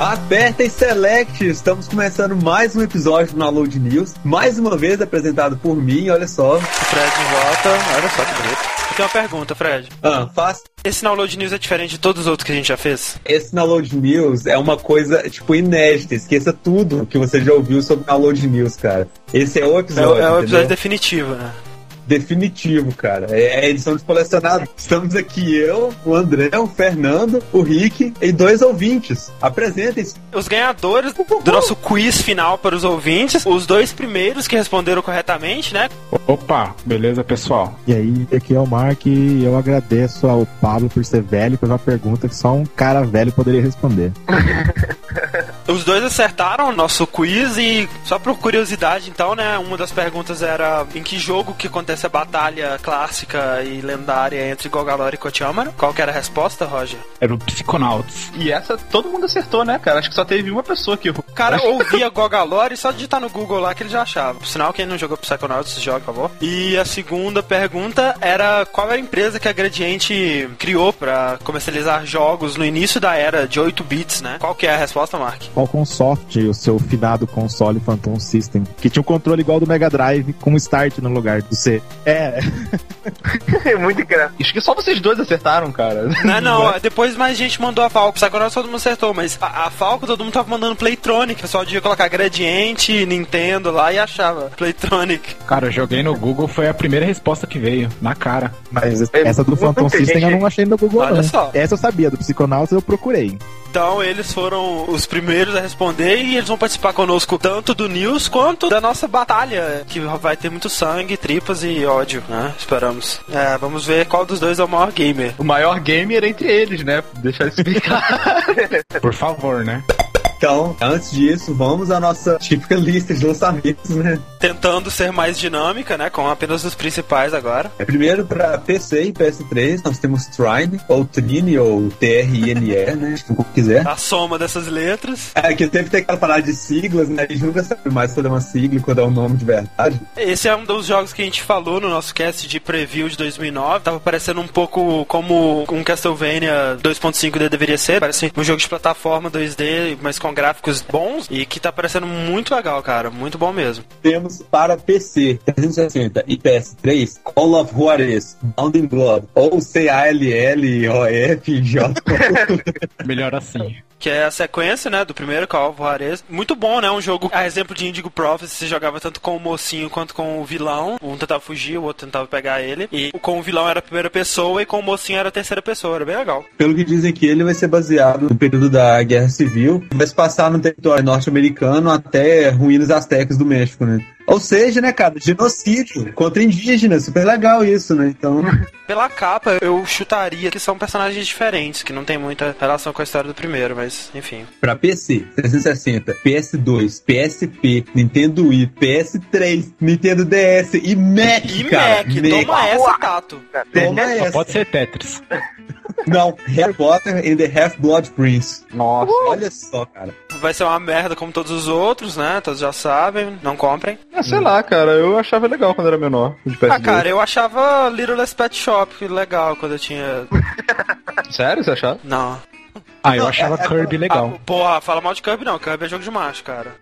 Aperta e select! Estamos começando mais um episódio do Download News. Mais uma vez apresentado por mim, olha só. Fred de volta, olha só que bonito. Eu tenho uma pergunta, Fred. Ah, faz. Esse Download News é diferente de todos os outros que a gente já fez? Esse Download News é uma coisa, tipo, inédita. Esqueça tudo que você já ouviu sobre Download News, cara. Esse é o É, episódio. o- é o entendeu? episódio definitivo, né? Definitivo, cara. É a edição de colecionado. Estamos aqui eu, o André, o Fernando, o Rick e dois ouvintes. Apresentem-se. Os ganhadores do nosso quiz final para os ouvintes, os dois primeiros que responderam corretamente, né? Opa, beleza, pessoal? E aí, aqui é o Mark e eu agradeço ao Pablo por ser velho e fazer uma pergunta que só um cara velho poderia responder. Os dois acertaram o nosso quiz e, só por curiosidade, então, né? Uma das perguntas era em que jogo que acontece a batalha clássica e lendária entre Golgalor e Kotiamara? Qual que era a resposta, Roger? Era o Psychonauts. E essa todo mundo acertou, né, cara? Acho que só teve uma pessoa que errou. O cara ouvia Golgalor e só digitar no Google lá que ele já achava. Por sinal, quem não jogou Psychonauts, joga, por favor. E a segunda pergunta era qual era a empresa que a Gradiente criou pra comercializar jogos no início da era de 8 bits, né? Qual que é a resposta, Mark? Qualcomm Soft, o seu finado console Phantom System, que tinha um controle igual do Mega Drive com Start no lugar do C. É, Muito engraçado. Acho que só vocês dois acertaram, cara. Não, não, depois mais gente mandou a Falco. Psychonauts todo mundo acertou, mas a, a Falco todo mundo tava mandando Playtronic. O pessoal devia colocar Gradiente, Nintendo lá e achava Playtronic. Cara, eu joguei no Google, foi a primeira resposta que veio, na cara. mas É, essa do Phantom System gente- eu não achei no Google, Olha não. só. Essa eu sabia, do Psychonauts eu procurei. Então eles foram os primeiros a responder e eles vão participar conosco tanto do news quanto da nossa batalha, que vai ter muito sangue, tripas e ódio, né? Esperamos. É, vamos ver qual dos dois é o maior gamer. O maior gamer entre eles, né? Deixa eu explicar. Por favor, né? Então, antes disso, vamos à nossa típica lista de lançamentos, né? Tentando ser mais dinâmica, né? Com apenas os principais agora. Primeiro para PC e PS3, nós temos Trine, ou Trine, ou T-R-I-N-E, né? Como quiser. A soma dessas letras. É que sempre tem aquela parada de siglas, né? A gente nunca sabe mais quando é uma sigla e quando é um nome de verdade. Esse é um dos jogos que a gente falou no nosso cast de preview de 2009. Tava parecendo um pouco como um Castlevania 2.5D deveria ser. Parece um jogo de plataforma 2D, mas com gráficos bons e que tá parecendo muito legal, cara. Muito bom mesmo. Temos para PC 360 e PS3 Call of Juarez, Bound in Blood, ou C-A-L-L-O-F-J. Melhor assim. Que é a sequência, né, do primeiro Call of Juarez. Muito bom, né? Um jogo, a exemplo de Indigo Prophecy, você jogava tanto com o mocinho quanto com o vilão. Um tentava fugir, o outro tentava pegar ele. E com o vilão era a primeira pessoa e com o mocinho era a terceira pessoa. Era bem legal. Pelo que dizem que ele vai ser baseado no período da Guerra Civil, vai se passar no território norte-americano até ruínas astecas do México, né? Ou seja, né, cara, genocídio contra indígenas, super legal isso, né? Então, Pela capa, eu chutaria que são personagens diferentes, que não tem muita relação com a história do primeiro, mas enfim. pra PC 360, PS2, PSP, Nintendo Wii, PS3, Nintendo DS e Mac, E cara. Mac, toma essa, Tato. Toma Só essa. pode ser Tetris. Não, Harry Potter and the Half-Blood Prince. Nossa. Olha só, cara. Vai ser uma merda como todos os outros, né? Todos já sabem, não comprem. Ah, sei lá, cara. Eu achava legal quando era menor. De PS2. Ah, cara, eu achava Little Less Pet Shop legal quando eu tinha. Sério, você achava? Não. Ah, eu achava Kirby legal. Ah, porra, fala mal de Kirby não. Kirby é jogo de macho, cara.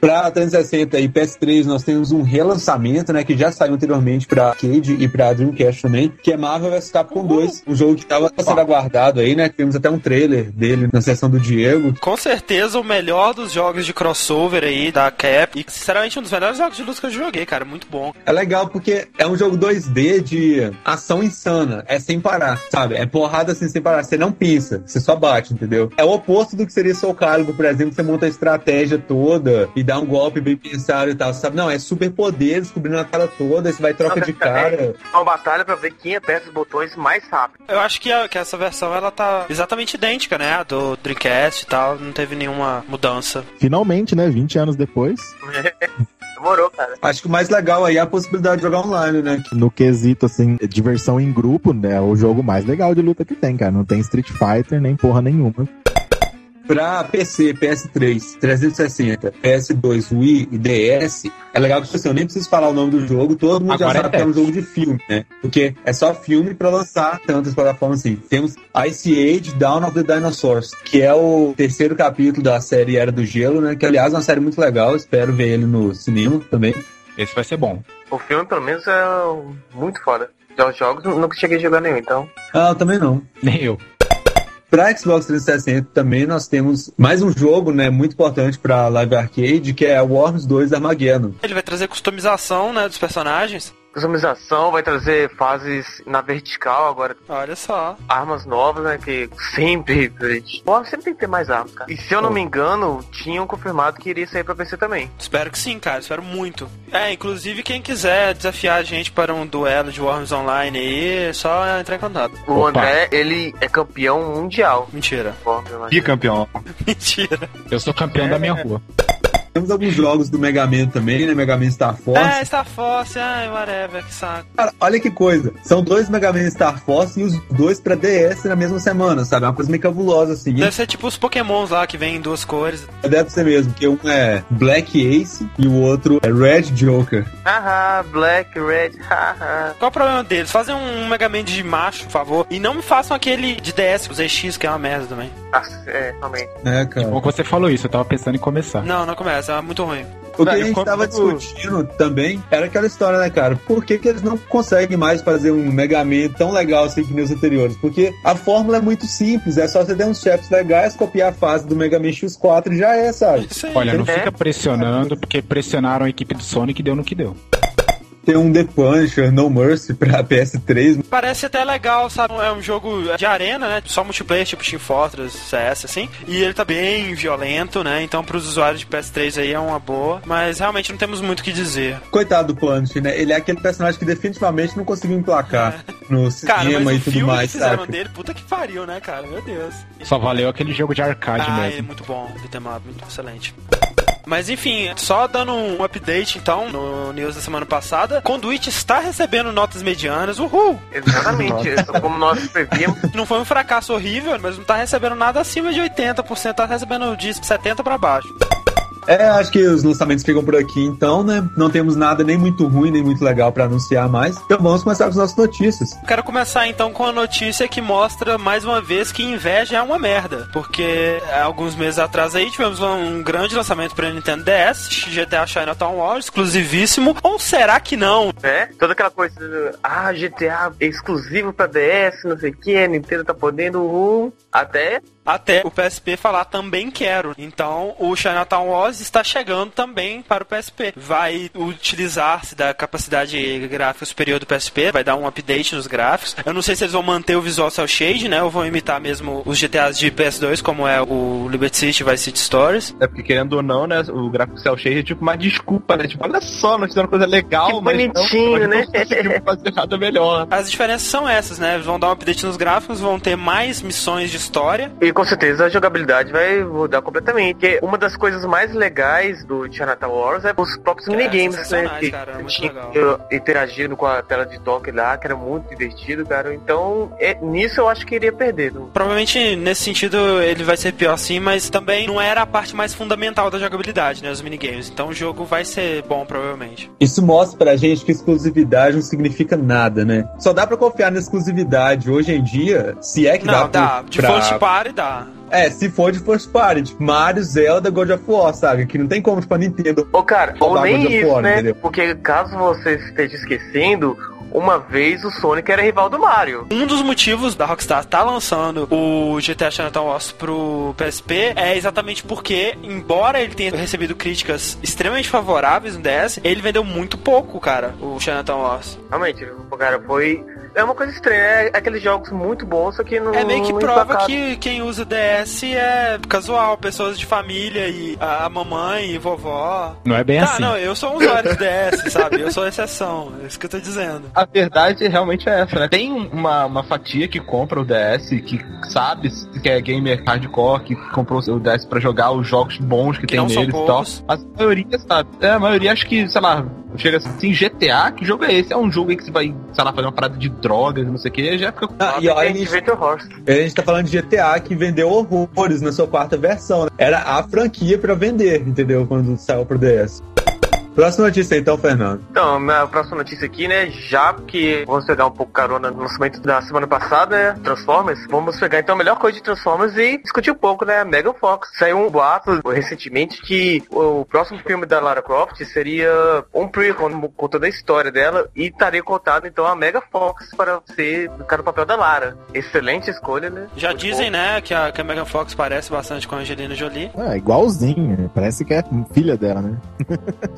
Pra 360 e PS3 nós temos um relançamento, né, que já saiu anteriormente pra arcade e pra Dreamcast também, que é Marvel vs Capcom 2, um jogo que tava sendo aguardado aí, né, temos até um trailer dele na sessão do Diego. Com certeza o melhor dos jogos de crossover aí da Cap. E sinceramente um dos melhores jogos de luta que eu joguei, cara. Muito bom. É legal porque é um jogo 2D de ação insana, é sem parar, sabe? É porrada assim sem parar, você não pensa, você só bate, entendeu? É o oposto do que seria Soul Calibur, por exemplo, você monta a estratégia toda e dá um golpe bem pensado e tal, sabe? Não, é super poder, descobrindo a tela toda, aí você vai troca de cara. Uma batalha pra ver quem aperta os botões mais rápido. Eu acho que, a- que essa versão ela tá exatamente idêntica, né? A do Dreamcast e tal. Não teve nenhuma mudança. Finalmente, né, 20 anos depois, Demorou, cara. Acho que o mais legal aí é a possibilidade de jogar online, né? no quesito, assim, diversão em grupo, né, é o jogo mais legal de luta que tem, cara. Não tem Street Fighter nem porra nenhuma. Pra PC, PS3, 360, PS2, Wii e DS, é legal que assim, eu nem preciso falar o nome do jogo, todo mundo Agora já é sabe que é um jogo de filme, né? Porque é só filme pra lançar tantas plataformas assim. Temos Ice Age Dawn of the Dinosaurs, que é o terceiro capítulo da série Era do Gelo, né? Que aliás é uma série muito legal, espero ver ele no cinema também. Esse vai ser bom. O filme, pelo menos, é muito foda. Já os jogos, nunca cheguei a jogar nenhum, então. Ah, eu também não. Nem eu. Pra Xbox 360 também nós temos mais um jogo, né, muito importante pra Live Arcade, que é Worms 2 Armageddon. Ele vai trazer customização, né, dos personagens. Customização vai trazer fases na vertical agora. Olha só. Armas novas, né? Que sempre. Bom, sempre tem que ter mais armas, cara. E se eu não me engano, tinham confirmado que iria sair pra PC também. Espero que sim, cara. Espero muito. É, inclusive quem quiser desafiar a gente para um duelo de Worms Online aí, é só entrar em contato. O Opa. André, ele é campeão mundial. Mentira. Bicampeão. Mentira. Eu sou campeão da minha rua. Temos alguns jogos do Mega Man também, né, Mega Man Star Force. É, Star Force, ai, whatever, que saco. Cara, olha que coisa, são dois Mega Man Star Force e os dois pra DS na mesma semana, sabe? É uma coisa meio cabulosa, assim. Deve ser tipo os pokémons lá que vem em duas cores. Deve ser mesmo, que um é Black Ace e o outro é Red Joker. Haha, Black, Red, haha. Qual o problema deles? Fazem um Mega Man de macho, por favor. E não me façam aquele de DS, o ZX, que é uma merda também. Nossa, é, realmente. né, cara? Bom que você falou isso, eu tava pensando em começar. Não, não começa, é muito ruim. O que a gente tava discutindo também era aquela história, né, cara? Por que, que eles não conseguem mais fazer um Mega Man tão legal assim que nem os anteriores? Porque a fórmula é muito simples, é só você ter uns chefes legais, copiar a fase do Mega Man X4 e já é, sabe? Olha, não É. fica pressionando, porque pressionaram a equipe do Sonic e deu no que deu. Tem um The Punisher, No Mercy pra PS3. Parece até legal, sabe? É um jogo de arena, né? Só multiplayer, tipo Team Fortress, CS, assim. E ele tá bem violento, né? Então pros usuários de PS3 aí é uma boa. Mas realmente não temos muito o que dizer. Coitado do Punisher, né? Ele é aquele personagem que definitivamente não conseguiu emplacar no Cara, cinema mas e o tudo filme mais, que fizeram saca? dele, puta que pariu, né, cara? Meu Deus. Só valeu aquele jogo de arcade Ah, é mesmo. muito bom, Up, muito excelente. Mas enfim, só dando um update então no news da semana passada, Conduit está recebendo notas medianas, uhul! Exatamente. Como nós prevíamos. Não foi um fracasso horrível, mas não tá recebendo nada acima de 80%, tá recebendo de 70 pra baixo. É, acho que os lançamentos ficam por aqui então, né? Não temos nada nem muito ruim, nem muito legal pra anunciar mais. Então vamos começar com as nossas notícias. Quero começar então com a notícia que mostra mais uma vez que inveja é uma merda. Porque alguns meses atrás aí tivemos um grande lançamento para Nintendo DS, GTA Chinatown Wars, exclusivíssimo. Ou será que não? né? Toda aquela coisa, ah, GTA é exclusivo pra DS, não sei o que, a Nintendo tá podendo, uhul. Até Até o PSP falar também quero. Então o Chinatown Wars está chegando também para o PSP. Vai utilizar-se da capacidade gráfica superior do PSP, vai dar um update nos gráficos. Eu não sei se eles vão manter o visual cel shade, né? Ou vão imitar mesmo os GTAs de PS2, como é o Liberty City e Vice City Stories. É porque, querendo ou não, né? O gráfico cel shade é tipo uma desculpa, né? Tipo, olha só, nós fizemos coisa legal, Que mas bonitinho, não, né? Não fazer nada melhor. As diferenças são essas, né? Eles vão dar um update nos gráficos, vão ter mais missões de história. E com certeza a jogabilidade vai mudar completamente. Porque uma das coisas mais legais do Chinatown Wars é os próprios É, minigames, né? Que cara, é muito tinha interagindo com a tela de toque lá, que era muito divertido, cara. Então, é- nisso eu acho que iria perder. não? Provavelmente nesse sentido ele vai ser pior sim, mas também não era a parte mais fundamental da jogabilidade, né? Os minigames. Então o jogo vai ser bom, provavelmente. Isso mostra pra gente que exclusividade não significa nada, né? Só dá pra confiar na exclusividade hoje em dia, se é que Não, dá, dá. De pra... first party dá. É, se for de first party, tipo Mario, Zelda, God of War, sabe? Que não tem como, tipo, a Nintendo Ô, cara, ou nem isso, War, né? entendeu? Porque caso você esteja esquecendo, uma vez o Sonic era rival do Mario. Um dos motivos da Rockstar estar lançando o GTA Chinatown Wars pro PSP é exatamente porque, embora ele tenha recebido críticas extremamente favoráveis no DS, ele vendeu muito pouco, cara, o Chinatown Wars. Realmente, cara foi. É uma coisa estranha, é aqueles jogos muito bons, só que não. É meio que prova que quem usa o DS é casual, pessoas de família e a a mamãe e vovó. Não é bem Tá, assim. não, eu sou um usuário de DS, sabe? Eu sou a exceção, é isso que eu tô dizendo. A verdade realmente é essa, né? Tem uma, uma fatia que compra o DS, que sabe que é gamer hardcore, que comprou o DS pra jogar os jogos bons que, Que tem não são neles e tal. Mas a maioria, sabe? É, a maioria acho que, sei lá, chega assim, GTA, que jogo é esse? É um jogo aí que você vai, sei lá, fazer uma parada de drogas, não sei o que, já fica. Ah, e olha, a gente, a gente tá falando de GTA que vendeu horrores na sua quarta versão, né? Era a franquia pra vender, entendeu? Quando saiu pro DS. Próxima notícia então, Fernando. Então, minha próxima notícia aqui, né? Já que vamos pegar um pouco carona no lançamento da semana passada, né? Transformers, vamos pegar então a melhor coisa de Transformers e discutir um pouco, né? Megan Fox. Saiu um boato recentemente que o próximo filme da Lara Croft seria um prequel contando a história dela e estaria contado então a Mega Fox para ser ficar no papel da Lara. Excelente escolha, né? Já Muito dizem, bom. né, que a, que a Megan Fox parece bastante com a Angelina Jolie. É, igualzinho. Parece que é filha dela, né?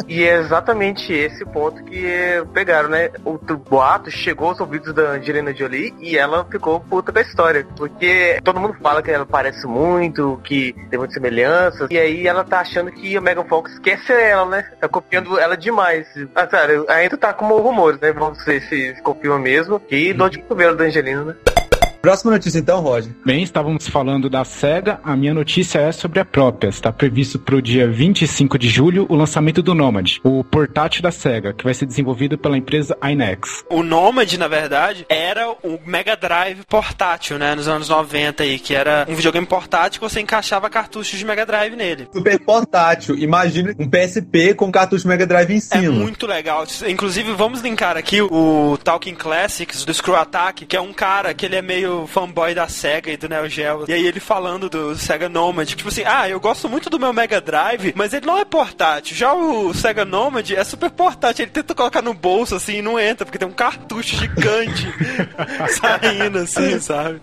e é exatamente esse ponto que pegaram, né? O boato chegou aos ouvidos da Angelina Jolie e ela ficou puta com a história. Porque todo mundo fala que ela parece muito, que tem muitas semelhanças. E aí ela tá achando que a Megan Fox quer ser ela, né? Tá copiando ela demais. Ah, cara, ainda tá como rumores, né? Vamos ver se, confirma mesmo. E dor de cotovelo da Angelina, né? Próxima notícia então, Roger. Bem, estávamos falando da SEGA. A minha notícia é sobre a própria. Está previsto para o dia 25 de julho o lançamento do Nomad, o portátil da SEGA, que vai ser desenvolvido pela empresa Inex. O Nomad, na verdade, era o Mega Drive portátil, né, nos anos 90 aí, que era um videogame portátil que você encaixava cartuchos de Mega Drive nele. Super portátil. Imagina um PSP com cartucho de Mega Drive em cima. É muito legal. Inclusive, vamos linkar aqui o Talking Classics do Screw Attack, que é um cara que ele é meio fanboy da SEGA e do Neo Geo. E aí ele falando do Sega Nomad, tipo assim, ah, eu gosto muito do meu Mega Drive, mas ele não é portátil. Já o Sega Nomad é super portátil. Ele tenta colocar no bolso assim e não entra, porque tem um cartucho gigante saindo assim, sabe?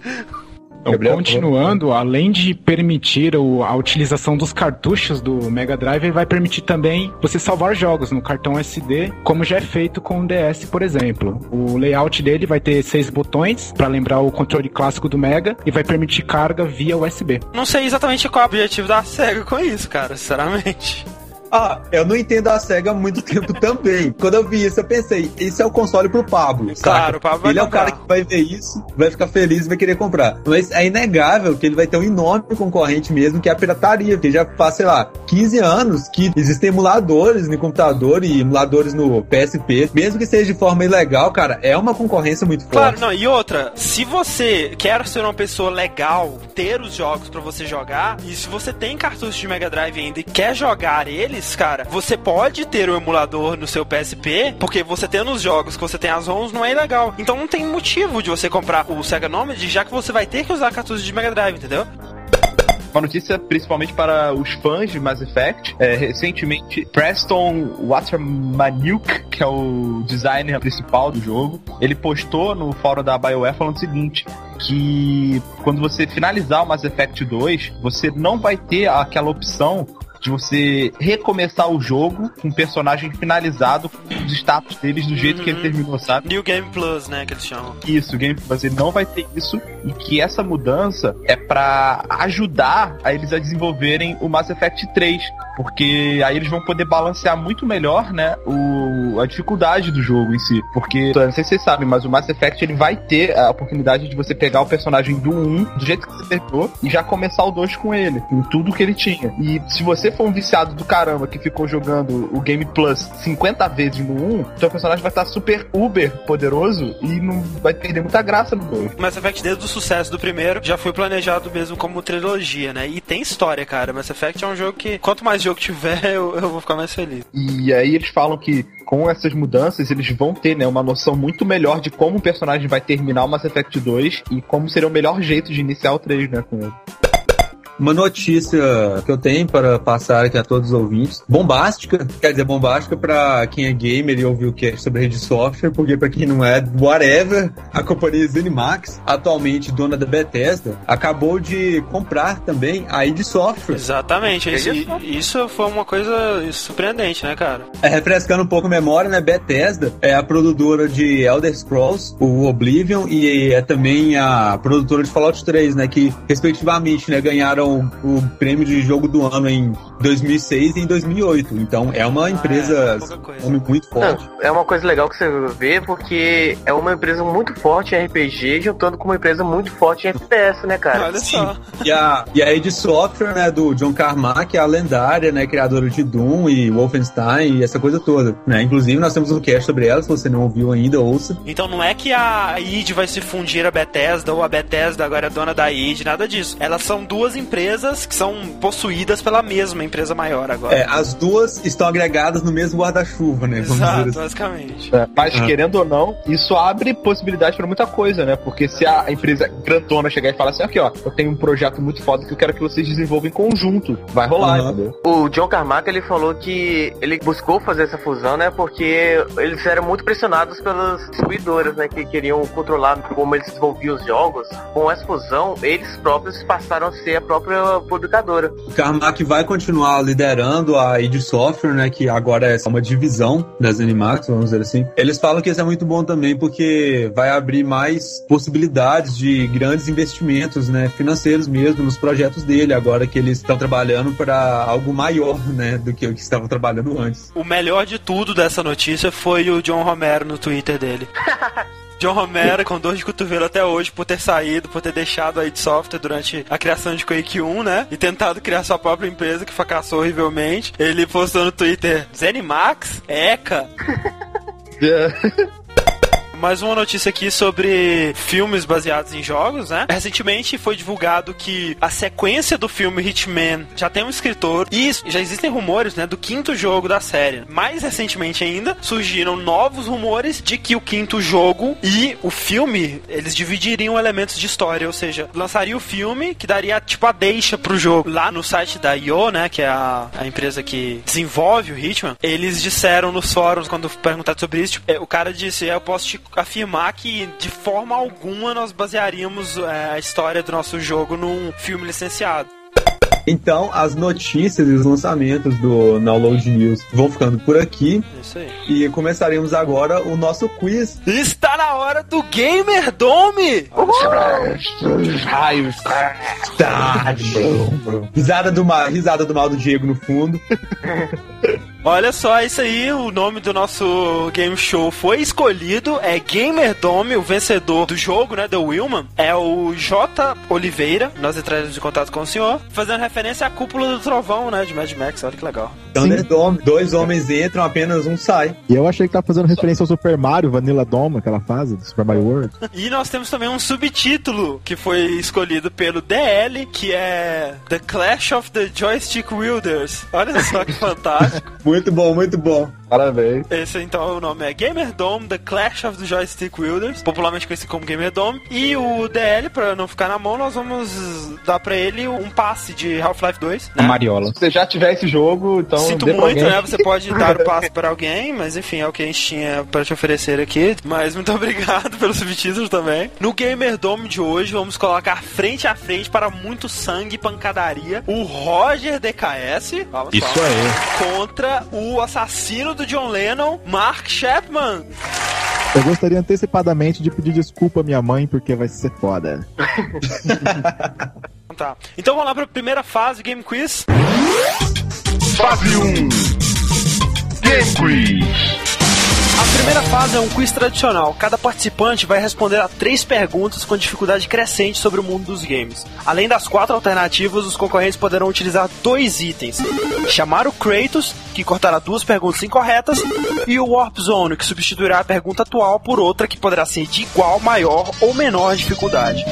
Então, continuando, além de permitir a utilização dos cartuchos do Mega Drive, ele vai permitir também você salvar jogos no cartão SD, como já é feito com o DS, por exemplo. O layout dele vai ter seis botões, para lembrar o controle clássico do Mega, e vai permitir carga via USB. Não sei exatamente qual é o objetivo da SEGA com isso, cara, sinceramente. Ah, eu não entendo a SEGA há muito tempo também. Quando eu vi isso, eu pensei, esse é o console pro Pablo. Claro, o Pablo Ele comprar. é o cara que vai ver isso, vai ficar feliz e vai querer comprar. Mas é inegável que ele vai ter um enorme concorrente mesmo, que é a pirataria, porque já faz, sei lá, 15 anos que existem emuladores no computador e emuladores no PSP. Mesmo que seja de forma ilegal, cara, é uma concorrência muito forte. Claro, não, e outra, se você quer ser uma pessoa legal, ter os jogos para você jogar, e se você tem cartucho de Mega Drive ainda e quer jogar eles, cara, você pode ter o emulador no seu PSP, porque você tendo os jogos que você tem as ROMs não é ilegal. Então não tem motivo de você comprar o Sega Nomad, já que você vai ter que usar cartuchos de Mega Drive, entendeu? Uma notícia principalmente para os fãs de Mass Effect. É, recentemente, Preston Watermanuk, que é o designer principal do jogo, ele postou no fórum da BioWare falando o seguinte: que quando você finalizar o Mass Effect 2, você não vai ter aquela opção de você recomeçar o jogo com o personagem finalizado, com os status deles do jeito uhum. que ele uhum. terminou, sabe? New Game Plus, né, que eles chamam. Isso, Game Plus, ele não vai ter isso e que essa mudança é para ajudar a eles a desenvolverem o Mass Effect 3, porque aí eles vão poder balancear muito melhor, né, o, a dificuldade do jogo em si, porque, não sei se vocês sabem, mas o Mass Effect ele vai ter a oportunidade de você pegar o personagem do 1, do jeito que você terminou, e já começar o 2 com ele, com tudo que ele tinha. E se você for um viciado do caramba que ficou jogando o Game Plus 50 vezes no 1, seu personagem vai estar super uber poderoso e não vai perder muita graça no 2. Mass Effect, desde o sucesso do primeiro, já foi planejado mesmo como trilogia, né? E tem história, cara. Mass Effect é um jogo que, quanto mais jogo tiver, eu, eu vou ficar mais feliz. E aí eles falam que com essas mudanças, eles vão ter né, uma noção muito melhor de como o personagem vai terminar o Mass Effect 2 e como seria o melhor jeito de iniciar o 3, né, com ele. Uma notícia que eu tenho para passar aqui a todos os ouvintes. Bombástica, quer dizer, bombástica para quem é gamer e ouviu o que é sobre rede software, porque para quem não é, whatever, a companhia Zenimax, atualmente dona da Bethesda, acabou de comprar também a id Software. Exatamente, isso, isso foi uma coisa surpreendente, né, cara? É, refrescando um pouco a memória, né, Bethesda é a produtora de Elder Scrolls, o Oblivion, e é também a produtora de Fallout 3, né, que respectivamente, né, ganharam ganharam o, prêmio de jogo do ano em 2006 e em 2008. Então é uma empresa é, muito forte. Não, é uma coisa legal que você vê porque é uma empresa muito forte em RPG juntando com uma empresa muito forte em FPS, né, cara? Olha Sim. só. E a, e a id Software, né, do John Carmack, é a lendária, né, criadora de Doom e Wolfenstein e essa coisa toda, né? Inclusive nós temos um cast sobre ela, se você não ouviu ainda, ouça. Então não é que a id vai se fundir a Bethesda ou a Bethesda agora é dona da id, nada disso. Elas são duas empresas que são possuídas pela mesma empresa maior agora. É, as duas estão agregadas no mesmo guarda-chuva, né? Exato, assim. basicamente. É, mas ah. querendo ou não, isso abre possibilidade para muita coisa, né? Porque se a empresa grandona chegar e falar assim, aqui ó, eu tenho um projeto muito foda que eu quero que vocês desenvolvam em conjunto, vai rolar, uhum. entendeu? O John Carmack, ele falou que ele buscou fazer essa fusão, né? Porque eles eram muito pressionados pelas distribuidoras, né? Que queriam controlar como eles desenvolviam os jogos. Com essa fusão, eles próprios passaram a ser a própria publicadora. O Carmack vai continuar liderando a id Software, né? Que agora é uma divisão das Animax, vamos dizer assim. Eles falam que isso é muito bom também porque vai abrir mais possibilidades de grandes investimentos, né? Financeiros mesmo nos projetos dele, agora que eles estão trabalhando para algo maior, né? Do que o que estavam trabalhando antes. O melhor de tudo dessa notícia foi o John Romero no Twitter dele. John Romero com dor de cotovelo até hoje por ter saído, por ter deixado a id Software durante a criação de Quake 1, né? E tentado criar sua própria empresa que fracassou horrivelmente. Ele postou no Twitter: Zenimax? Eca? Mais uma notícia aqui sobre filmes baseados em jogos, né? Recentemente foi divulgado que a sequência do filme Hitman já tem um escritor e já existem rumores, né, do quinto jogo da série. Mais recentemente ainda, surgiram novos rumores de que o quinto jogo e o filme, eles dividiriam elementos de história, ou seja, lançaria o filme que daria tipo a deixa pro jogo. Lá no site da IO, né, que é a, a empresa que desenvolve o Hitman, eles disseram nos fóruns quando perguntaram sobre isso, tipo, é, o cara disse, eu posso te afirmar que de forma alguma nós basearíamos é, a história do nosso jogo num filme licenciado. Então, as notícias e os lançamentos do Download News vão ficando por aqui. Isso aí. E começaremos agora o nosso quiz. Está na hora do Gamer Dome! Raios. Tá, risada do mal, risada do mal do Diego no fundo. Olha só, isso aí, o nome do nosso game show foi escolhido, é Gamer Dome, o vencedor do jogo, né, do Willman, é o J. Oliveira, nós entraremos em contato com o senhor, fazendo referência à cúpula do trovão, né, de Mad Max, olha que legal. Thunder Dome, dois homens entram, apenas um sai. E eu achei que tá fazendo referência ao Super Mario, Vanilla Dome, aquela fase do Super Mario World. e nós temos também um subtítulo que foi escolhido pelo DL, que é The Clash of the Joystick Wielders. Olha só que fantástico. Muito bom, muito bom. Parabéns. Esse então o nome é Gamer Dome, The Clash of the Joystick Wielders, popularmente conhecido como Gamer Dome. E o DL, pra não ficar na mão, nós vamos dar pra ele um passe de Half-Life 2. Né? Mariola. Se você já tiver esse jogo, então. Sinto muito, né? Você pode dar o passe pra alguém, mas enfim, é o que a gente tinha pra te oferecer aqui. Mas muito obrigado pelo subtítulo também. No Gamer Dome de hoje, vamos colocar frente a frente para muito sangue e pancadaria o Roger DKS. Vamos Isso aí. Contra o assassino do John Lennon, Mark Chapman. Eu gostaria antecipadamente de pedir desculpa à minha mãe, porque vai ser foda. tá. Então vamos lá para a primeira fase, Game Quiz. Fase 1 Game Quiz. A primeira fase é um quiz tradicional. Cada participante vai responder a três perguntas com dificuldade crescente sobre o mundo dos games. Além das quatro alternativas, os concorrentes poderão utilizar dois itens: chamar o Kratos, que cortará duas perguntas incorretas, e o Warp Zone, que substituirá a pergunta atual por outra que poderá ser de igual, maior ou menor dificuldade.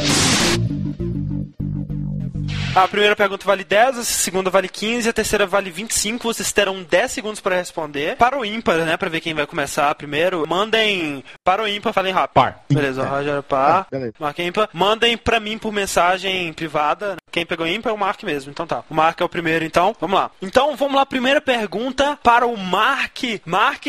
A primeira pergunta vale 10, a segunda vale 15, a terceira vale 25. Vocês terão 10 segundos para responder. Para o ímpar, né? Para ver quem vai começar primeiro. Mandem para o ímpar, falem rápido. Par. Beleza, Roger, par. Ah, Marca ímpar. Mandem para mim por mensagem privada. Quem pegou ímpar é o Mark mesmo. Então tá. O Mark é o primeiro, então. Vamos lá. Então, vamos lá. Primeira pergunta para o Mark. Mark,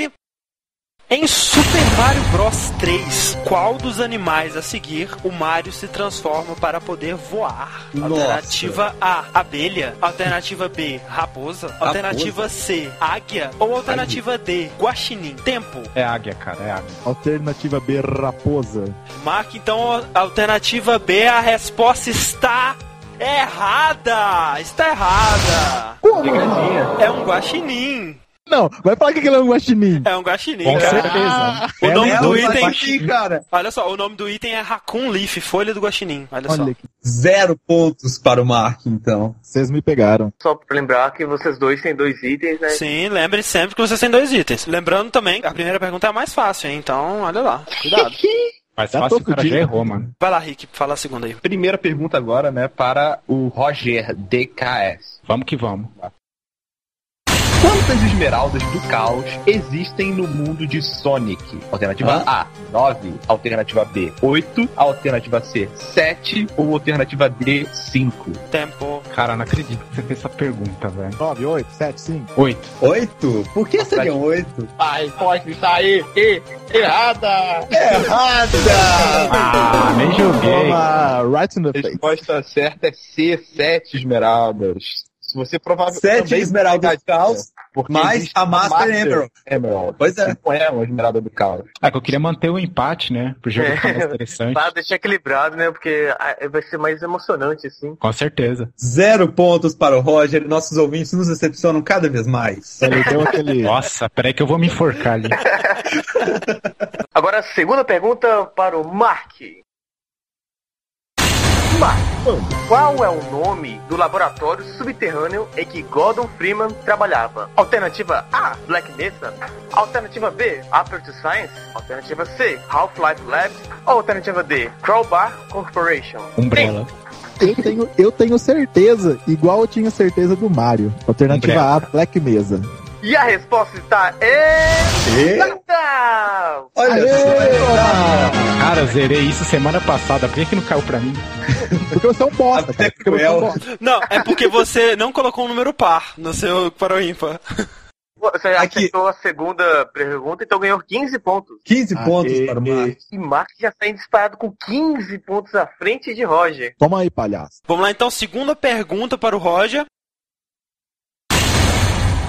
em Super Mario Bros 3, qual dos animais a seguir o Mario se transforma para poder voar? Nossa. Alternativa A, abelha. Alternativa B, raposa. Alternativa C, águia. Ou alternativa D, guaxinim. Tempo. É águia, cara, é águia. Alternativa B, raposa. Marque então a alternativa B, a resposta está Errada! Está errada! Pegadinha. É um guaxinim. Não, vai falar que aquele é um guaxinim. É um guaxinim, Com cara. certeza. O nome É, do item... aqui, cara. Olha só, o nome do item é Raccoon Leaf, folha do guaxinim. Olha, só. Olha que Zero pontos para o Mark, então. vocês me pegaram. Só pra lembrar que vocês dois têm dois itens, né? Sim, lembre sempre que vocês têm dois itens. Lembrando também, a primeira pergunta é a mais fácil, hein? Então, olha lá. Cuidado. Mas Já fácil o cara já errou, mano. Vai lá, Rick, fala a segunda aí. Primeira pergunta agora, né, para o Roger DKS. Vamos que vamos. Quantas esmeraldas do caos existem no mundo de Sonic? Alternativa A, 9. Alternativa B, 8. Alternativa C, 7. Ou alternativa D, 5. Tempo. Cara, não acredito que você fez essa pergunta, velho. 9, 8, 7, 5. Oito. Oito? Por que seriam oito? Ai, pode sair errada! Errada! Ah, nem joguei. Toma, right in the A face. resposta certa é C, 7 esmeraldas. Se você provavelmente. Sete vai do caos, porque mais a Master Emerald. Emerald. Pois é. Não é uma esmeralda do caos. Ah, que eu queria manter o empate, né? Pro jogo É. ficar mais interessante. Pra deixar equilibrado, né? Porque ah, vai ser mais emocionante, assim. Com certeza. Zero pontos para o Roger. Nossos ouvintes nos decepcionam cada vez mais. Ele deu aquele. Nossa, peraí que eu vou me enforcar ali. Agora, a segunda pergunta para o Mark. Mark, qual é o nome do laboratório subterrâneo em que Gordon Freeman trabalhava? Alternativa A, Black Mesa. Alternativa B, Aperture Science. Alternativa C, Half-Life Labs. Ou alternativa D, Crowbar Corporation. Umbrella. Eu tenho, eu tenho certeza, igual eu tinha certeza do Mario. Alternativa A, Black Mesa. E a resposta está exata! Olha Aê, só. Cara, eu zerei isso semana passada. Por que, que não caiu pra mim? Porque você é um bosta, Até cara. Porque você é um bosta. Não, é porque você não colocou um número par no seu para o ímpar. Você Aqui. acertou a segunda pergunta, então ganhou 15 pontos. 15 Ah, pontos e- para o Mark. E Mark já sai disparado com 15 pontos à frente de Roger. Toma aí, palhaço. Vamos lá então, segunda pergunta para o Roger.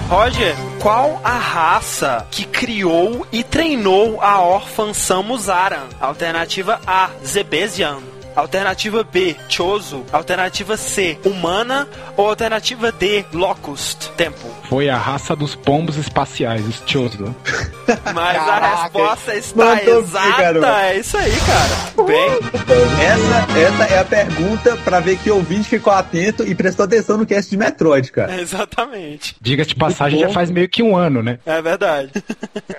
Roger, qual a raça que criou e treinou a órfã Samus Aran? Alternativa A, Zebesian. Alternativa B, Chozo. Alternativa C, Humana. Ou alternativa D, Locust. Tempo. Foi a raça dos pombos espaciais, os Chozo. Mas a Caraca. resposta está Mandou exata. é isso aí, cara. Bem, Essa, essa é a pergunta para ver que o ouvinte ficou atento e prestou atenção no cast de Metroid, cara. exatamente. Diga-se de passagem, já faz meio que um ano, né? É verdade.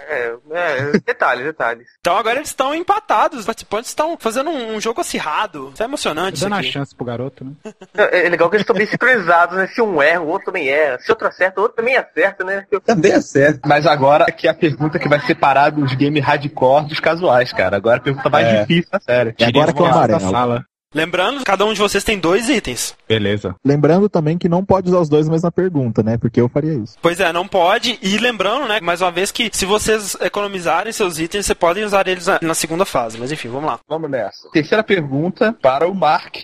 É, é, detalhes, detalhes. Então agora eles estão empatados. Os participantes estão fazendo um, um jogo acirrado. Isso é emocionante. Dando a aqui. chance pro garoto, né? É, é legal que eles estão bem sincronizados, né? Se um erra, o outro também erra. Se outro acerta, o outro também acerta, né? Eu- Também é certo. Mas agora que é a pergunta que vai separar dos games hardcore dos casuais, cara. Agora a pergunta mais É. difícil da série. E agora que é as amarelo. da sala. Lembrando, cada um de vocês tem dois itens. Beleza. Lembrando também que não pode usar os dois na mesma pergunta, né? Porque eu faria isso. Pois é, não pode. E lembrando, né, mais uma vez que se vocês economizarem seus itens, vocês podem usar eles na, na segunda fase. Mas enfim, vamos lá. Vamos nessa. Terceira pergunta para o Mark.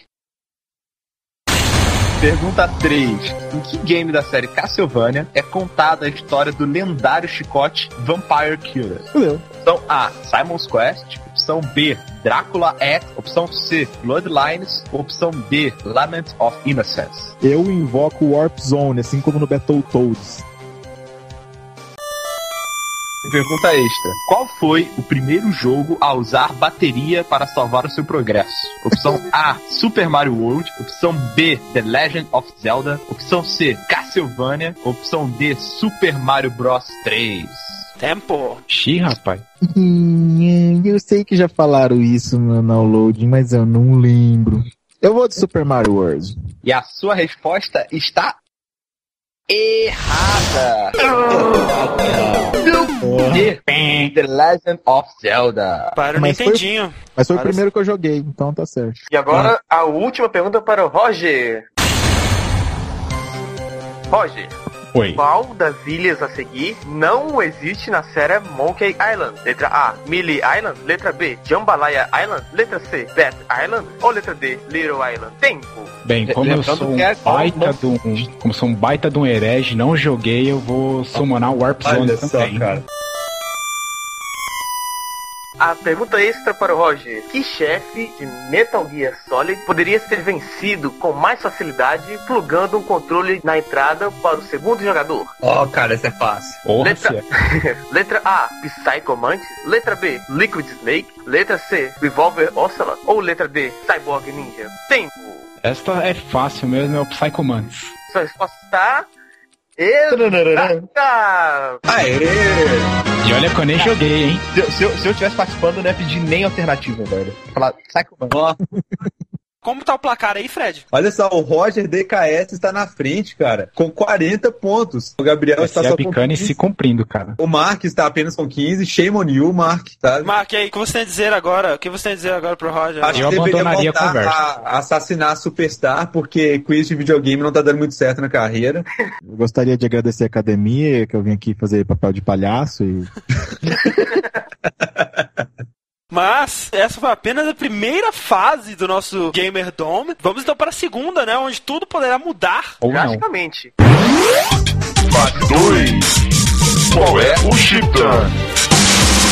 Pergunta 3. Em que game da série Castlevania é contada a história do lendário chicote Vampire Killer? Fudeu. Opção A, Simon's Quest. Opção B, Drácula X. Opção C, Bloodlines. Opção D, Lament of Innocence. Eu invoco Warp Zone, assim como no Battletoads. Pergunta extra. Qual foi o primeiro jogo a usar bateria para salvar o seu progresso? Opção A, Super Mario World. Opção B, The Legend of Zelda. Opção C, Castlevania. Opção D, Super Mario Bros 3. Tempo. Xi, rapaz. Eu sei que já falaram isso no download, mas eu não lembro. Eu vou de Super Mario World. E a sua resposta está errada. D, The Legend of Zelda. Para o Mas foi- Nintendinho. Mas foi o Parece- primeiro que eu joguei, então tá certo. E agora, a última pergunta para o Roger. Roger, Oi. qual das ilhas a seguir não existe na série Monkey Island? Letra A, Melee Island. Letra B, Jambalaya Island. Letra C, Bat Island. Ou letra D, Little Island? Tempo. Bem, como eu sou um que é- baita de um, como sou um baita de um herege, não joguei, eu vou summonar o Warp Zone Olha só, também. cara. A pergunta extra para o Roger. Que chefe de Metal Gear Solid poderia ser vencido com mais facilidade plugando um controle na entrada para o segundo jogador? Ó, cara, essa é fácil. Porra, Letra... Letra A, Psycho Mantis. Letra B, Liquid Snake. Letra C, Revolver Ocelot. Ou letra D, Cyborg Ninja. Tempo. Esta é fácil mesmo, é o Psychomantis. Sua resposta está... Exata! Aê! E olha que eu nem joguei, hein? Se, eu- se eu, se eu tivesse participando, eu não ia pedir nem alternativa, velho. Falar, sai com Ó, Como tá o placar aí, Fred? olha só, o Roger DKS está na frente, cara, com 40 pontos. O Gabriel está é só com Picane 15. se cumprindo, cara. O Mark está apenas com 15. Shame on you, Mark, tá? Mark, aí, o que você tem a dizer agora? O que você tem a dizer agora pro Roger? Acho Eu que deveria abandonaria a conversa. a assassinar a Superstar, porque quiz de videogame não tá dando muito certo na carreira. Eu gostaria de agradecer a academia, que eu vim aqui fazer papel de palhaço e Mas essa foi apenas a primeira fase do nosso Gamer Dome. Vamos então para a segunda, né? Onde tudo poderá mudar. Ou. Drasticamente. Fase 2. Qual é o Chiptan?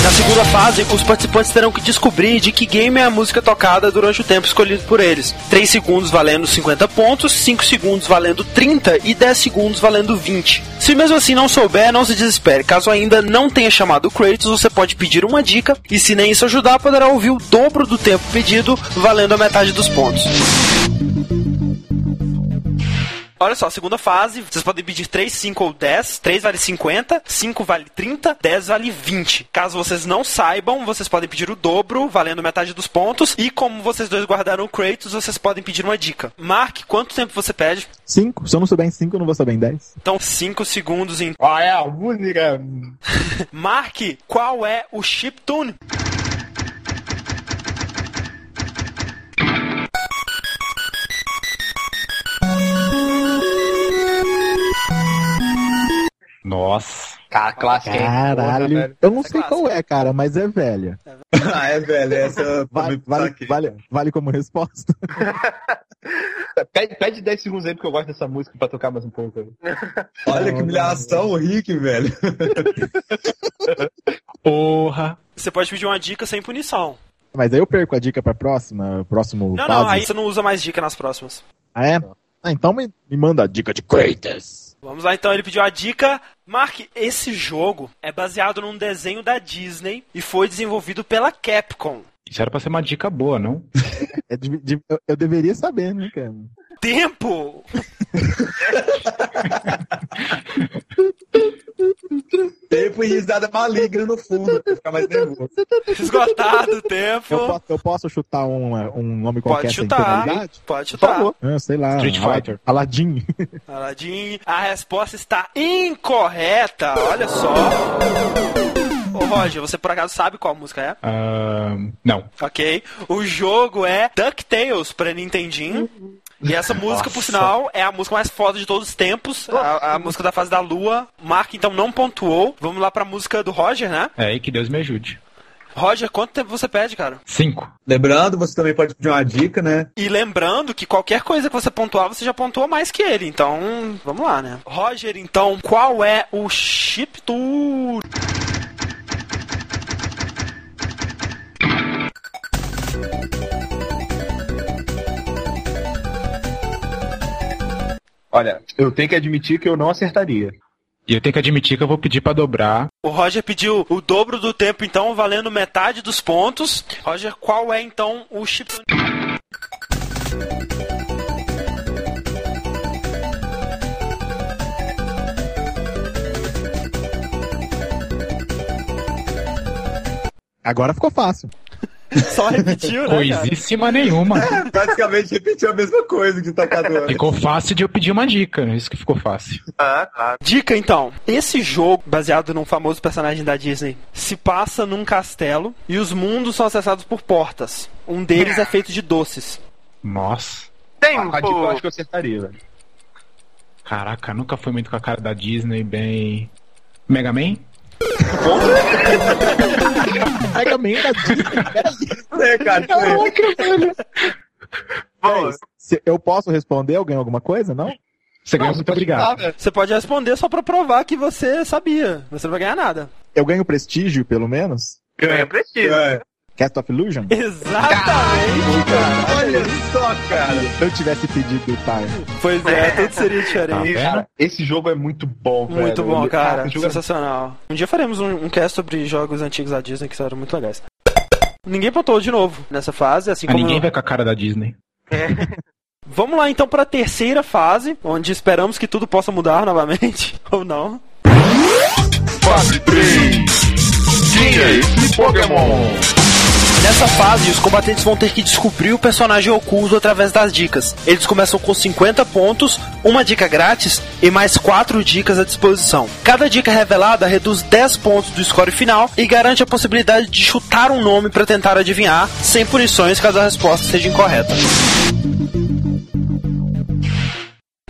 Na segunda fase, os participantes terão que descobrir de que game é a música tocada durante o tempo escolhido por eles. 3 segundos valendo 50 pontos, 5 segundos valendo 30 e 10 segundos valendo 20. Se mesmo assim não souber, não se desespere. Caso ainda não tenha chamado o Kratos, você pode pedir uma dica e se nem isso ajudar, poderá ouvir o dobro do tempo pedido, valendo a metade dos pontos. Olha só, segunda fase, vocês podem pedir 3, 5 ou 10. 3 vale 50, 5 vale 30, 10 vale 20. Caso vocês não saibam, vocês podem pedir o dobro, valendo metade dos pontos. E como vocês dois guardaram o Kratos, vocês podem pedir uma dica. Mark, quanto tempo você pede? 5. Se eu não souber em 5, eu não vou saber em 10. Então, 5 segundos em. Ah, é a música. Mark, qual é o chiptune? Nossa. Cara, clássica? Porra, Caralho. Eu não É sei clássico. qual é, cara, mas é velha. ah, é, velho, essa Vale, vale, vale, vale como resposta. Pede, pede 10 segundos aí, porque eu gosto dessa música pra tocar mais um pouco. aí. Olha que humilhação, o Rick, velho. Porra. Você pode pedir uma dica sem punição. Mas aí eu perco a dica pra próxima, próximo Não, fase. não, aí você não usa mais dica nas próximas. Ah, é? Ah, então me, me manda a dica de Kratos. Vamos lá então, ele pediu a dica. Mark, esse jogo é baseado num desenho da Disney e foi desenvolvido pela Capcom. Isso era pra ser uma dica boa, não? É de- de- eu, eu deveria saber, né, cara? Tempo! Tempo e risada maligna no fundo, pra ficar mais nervoso. Esgotado o tempo. Eu, posso, eu posso chutar um, um nome qualquer Pode sem chutar. penalidade? Pode chutar. Ah, sei lá. Street Fighter. Aladdin. Aladdin, a resposta está incorreta. Olha só. Ô Roger, você por acaso sabe qual música é? Ahn, não. Ok. O jogo é DuckTales pra Nintendinho. E essa música, por sinal, é a música mais foda de todos os tempos. A, a música da fase da lua. Mark, então, não pontuou. Vamos lá pra música do Roger, né? É aí que Deus me ajude. Roger, quanto tempo você pede, cara? Cinco. Lembrando, você também pode pedir uma dica, né? E lembrando que qualquer coisa que você pontuar, você já pontuou mais que ele. Então, vamos lá, né? Roger, então, qual é o chip tour? Olha, eu tenho que admitir que eu não acertaria. E eu tenho que admitir que eu vou pedir pra dobrar. O Roger pediu o dobro do tempo, então, valendo metade dos pontos. Roger, qual é, então, o chip? Agora ficou fácil. Só repetiu, né, cara? Coisíssima nenhuma. Praticamente repetiu a mesma coisa que tocado antes. Ficou fácil de eu pedir uma dica. Isso que ficou fácil. Ah, claro. Dica então: esse jogo, baseado num famoso personagem da Disney, se passa num castelo e os mundos são acessados por portas. Um deles é feito de doces. Nossa. Tempo! A dica eu acho que eu acertaria, velho. Caraca, nunca foi muito com a cara da Disney, bem. Mega Man? Mega Man da Disney. Peraí. É, cara, foi. Bom, Se eu posso responder? Alguém alguma coisa? Não? Você ganhou muito obrigado. Você pode responder só pra provar que você sabia. Você não vai ganhar nada. Eu ganho prestígio, pelo menos? Ganha prestígio. É. Cast of Illusion? Exatamente, cara. Olha só, cara. Se eu tivesse pedido o Time. Pois é, tudo seria diferente. Cara, esse jogo é muito bom, velho. Muito bom, cara. Jogo é Sensacional. Um dia faremos um, um cast sobre jogos antigos da Disney que serão muito legais. Ninguém pontuou de novo nessa fase, assim Ah, como. ninguém vai com a cara da Disney. Vamos lá então para a terceira fase, onde esperamos que tudo possa mudar novamente, ou não. Fase 3. Quem é esse Pokémon? Nessa fase, os combatentes vão ter que descobrir o personagem oculto através das dicas. Eles começam com 50 pontos, uma dica grátis e mais 4 dicas à disposição. Cada dica revelada reduz 10 pontos do score final e garante a possibilidade de chutar um nome para tentar adivinhar, sem punições caso a resposta seja incorreta.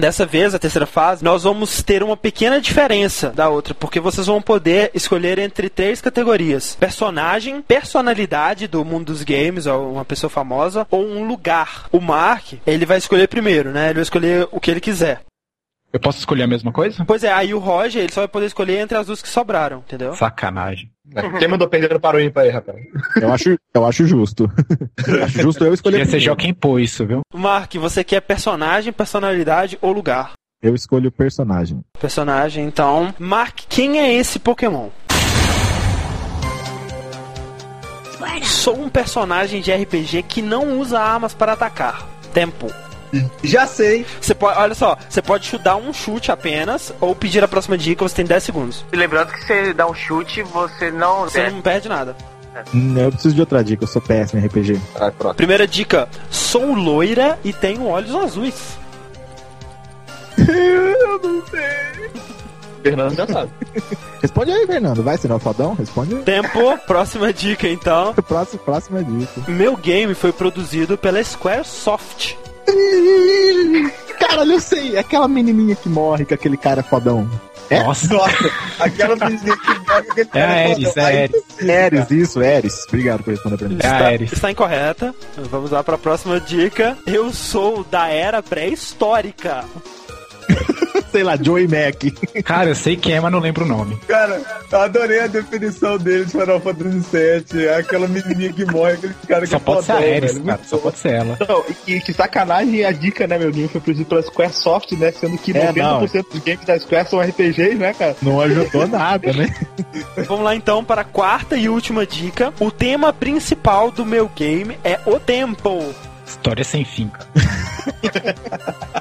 Dessa vez, a terceira fase, nós vamos ter uma pequena diferença da outra, porque vocês vão poder escolher entre três categorias: personagem, personalidade do mundo dos games, ou uma pessoa famosa, ou um lugar. O Mark, ele vai escolher primeiro, né? Ele vai escolher o que ele quiser. Eu posso escolher a mesma coisa? Pois é, aí o Roger, ele só vai poder escolher entre as duas que sobraram, entendeu? Sacanagem. Quem mandou perdendo para o ímpar aí, rapaz? Eu acho, eu acho justo. Eu acho justo eu escolher. Devia ser primeiro. Joaquim Pô isso, viu? Mark, você quer personagem, personalidade ou lugar? Eu escolho o personagem. Personagem, então. Mark, quem é esse Pokémon? Sou um personagem de RPG que não usa armas para atacar. Tempo. Já sei. Você pode, olha só, você pode chutar um chute apenas ou pedir a próxima dica, você tem 10 segundos. E lembrando que você dá um chute, você não. Você é, não perde nada. Hum, Eu preciso de outra dica, eu sou péssimo em RPG. Ah. Primeira dica: sou loira e tenho olhos azuis. Fernando já sabe. Responde aí, Fernando. Vai, senão fodão? Responde aí. Tempo, próxima dica então. Próximo, próxima dica. Meu game foi produzido pela Squaresoft. Caralho, eu sei. É aquela menininha que morre com aquele cara fodão. É? Nossa, Nossa, aquela menina que joga aquele é cara Eris, fodão. é a Aí Eris. sim, Eris, cara. isso, Eris. Obrigado por responder pra mim. É a Ares. Está incorreta. Vamos lá para a próxima dica. Eu sou da era pré-histórica. Sei lá, Joey Mac. Cara, eu sei quem é, mas não lembro o nome. Cara, eu adorei a definição dele de Final Fantasy VII. É aquela menininha que morre, aquele cara que Só é pode ser a Ares, cara. Só bom. pode ser ela. Não, e que sacanagem a dica, né, meu game foi produzido pela Squaresoft, né? Sendo que É, 90% dos games da Square são RPGs, né, cara? Não ajudou nada, né? Vamos lá então para a quarta e última dica. O tema principal do meu game é o tempo. História sem fim, cara.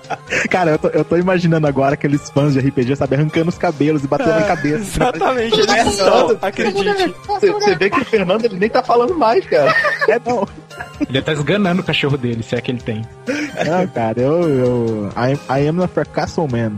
Cara, eu tô, eu tô imaginando agora aqueles fãs de RPG, sabe, arrancando os cabelos e batendo na cabeça. Exatamente, eles são, acredite. Você, você vê que o Fernando ele nem tá falando mais, cara. É, não. Ele tá esganando o cachorro dele, se é que ele tem. Não, cara, eu. eu I, I am a fracasso man.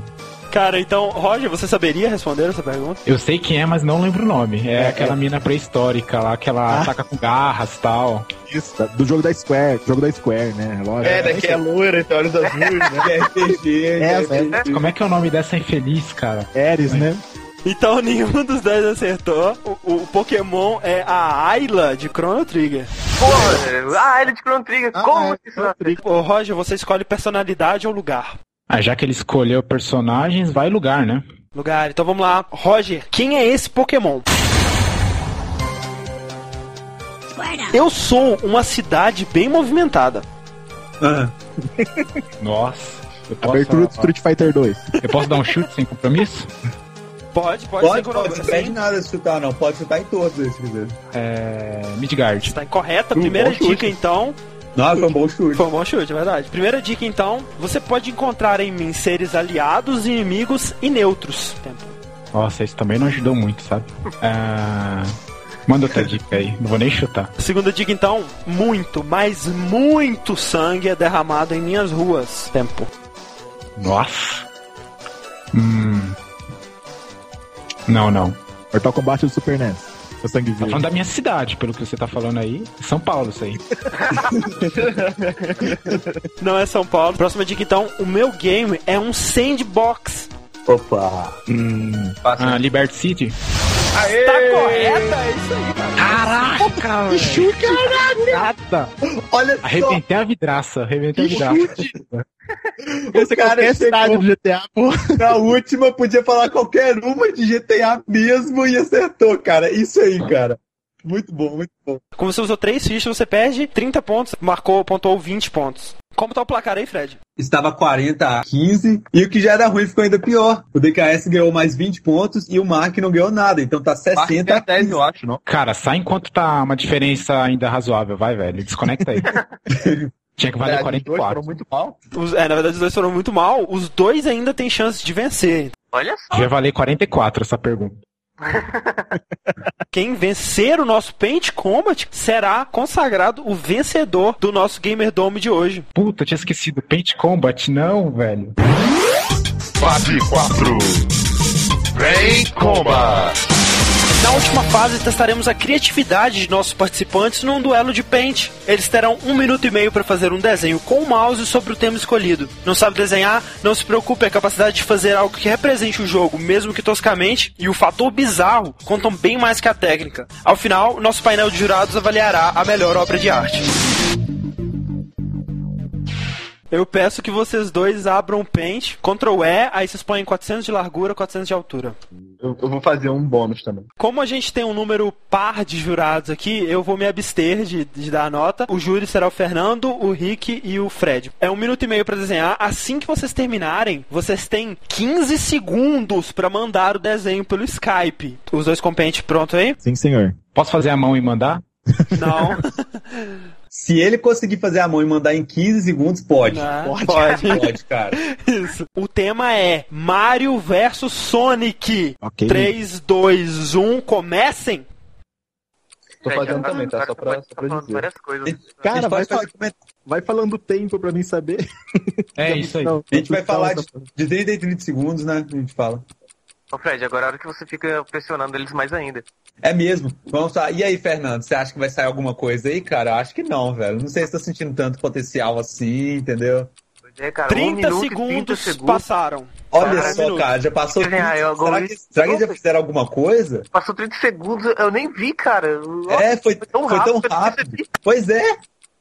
Cara, então, Roger, você saberia responder essa pergunta? Eu sei quem é, mas não lembro o nome. É, É, aquela é. mina pré-histórica lá, que ela Ah. ataca com garras e tal. Isso, tá, do jogo da Square, jogo da Square, né? Lógico. É, né? Que é loira tem olhos azuis, né? É RPG, É, é, é. Como é que é o nome dessa infeliz, cara? Ares, né? Então, nenhum dos dois acertou. O, o Pokémon é a Ayla de Chrono Trigger. Pô, ah, ele de Chrono Trigger. Ah, Como é, isso? Ô, Roger, você escolhe personalidade ou lugar? Ah, já que ele escolheu personagens, vai lugar, né? Lugar. Então vamos lá. Roger, quem é esse Pokémon? Eu sou uma cidade bem movimentada. Ah, Nossa. Abertura do Street Fighter 2. eu posso dar um chute sem compromisso? Pode, pode, Pode, ser pode, não perde nada se chutar, não. Pode chutar em todos esses, se quiser. É. Midgard. Está incorreta. Hum, Primeira dica, então. Nossa, foi um bom chute. Foi um bom chute, é verdade. Primeira dica, então. Você pode encontrar em mim seres aliados, inimigos e neutros. Tempo. Nossa, isso também não ajudou muito, sabe? Ah, Manda outra dica aí, não vou nem chutar. Segunda dica, então. Muito, mas muito sangue é derramado em minhas ruas. Tempo. Nossa. Hum. Não, não. Mortal Kombat do Super NES. O sangue Tá verde. falando da minha cidade, pelo que você tá falando aí. São Paulo, isso aí. Não é São Paulo. Próxima dica, então. O meu game é um sandbox. Opa. Hum. Ah, Liberty City. Tá correta? É isso aí, cara. Caraca, Nada. Olha só, Arrebentei a vidraça, arrebentei a vidraça. Esse cara cara é cidade do GTA, pô. na última podia falar qualquer uma de GTA mesmo e acertou, cara. Isso aí, cara. Muito bom, muito bom. Como você usou três fichas, você perde 30 pontos, marcou, pontuou 20 pontos. Como tá o placar aí, Fred? Estava 40 a 15. E o que já era ruim ficou ainda pior. O DKS ganhou mais 20 pontos e o Mark não ganhou nada. Então tá 60 a 10, 15. eu acho, não? Cara, sai enquanto tá uma diferença ainda razoável, vai, velho. Desconecta aí. Tinha que valer É, os dois 44. foram muito mal. Os- é, na verdade, os dois foram muito mal. Os dois ainda têm chance de vencer. Olha só. Devia valer 44 essa pergunta. Quem vencer o nosso Paint Combat será consagrado o vencedor do nosso Gamer Dome de hoje. Puta, eu tinha esquecido. Paint Combat, não, velho. Fase 4. Vem Combat. Na última fase, testaremos a criatividade de nossos participantes num duelo de Paint. Eles terão um minuto e meio para fazer um desenho com o mouse sobre o tema escolhido. Não sabe desenhar? Não se preocupe, a capacidade de fazer algo que represente o jogo, mesmo que toscamente, e o fator bizarro contam bem mais que a técnica. Ao final, nosso painel de jurados avaliará a melhor obra de arte. Eu peço que vocês dois abram o Paint, Ctrl E, aí vocês põem 400 de largura, 400 de altura. Eu, eu vou fazer um bônus também. Como a gente tem um número par de jurados aqui, eu vou me abster de, de dar a nota. O júri será o Fernando, o Rick e o Fred. É um minuto e meio pra desenhar. Assim que vocês terminarem, vocês têm 15 segundos pra mandar o desenho pelo Skype. Os dois compentes pronto aí? Sim, senhor. Posso fazer a mão e mandar? Não. Se ele conseguir fazer a mão e mandar em 15 segundos, pode. Não, pode, pode. pode, cara. Isso. O tema é Mario versus Sonic. Ok. 3, 2, 1, comecem! Tô Fred, fazendo também, tá? Só pra, só pra dizer. várias coisas. a Cara, vai, falar, fa- vai falando tempo pra mim saber. É isso aí. Não, a gente vai falar de, de 30 em 30 segundos, né? A gente fala. Ô Fred, agora é a hora que você fica pressionando eles mais ainda. É mesmo. Vamos lá. E aí, Fernando, você acha que vai sair alguma coisa aí, cara? Acho que não, velho. Não sei se tá sentindo tanto potencial assim, entendeu? Pois é, cara, 30 um minuto segundos, 30 segundos. passaram. Olha Cara, só, minuto. cara, já passou. Desenhar, 30, eu será, que, será que eles já fizeram alguma coisa? Passou 30 segundos, eu nem vi, cara. Nossa, é, foi, tão foi tão rápido, eu rápido. percebi. Pois é.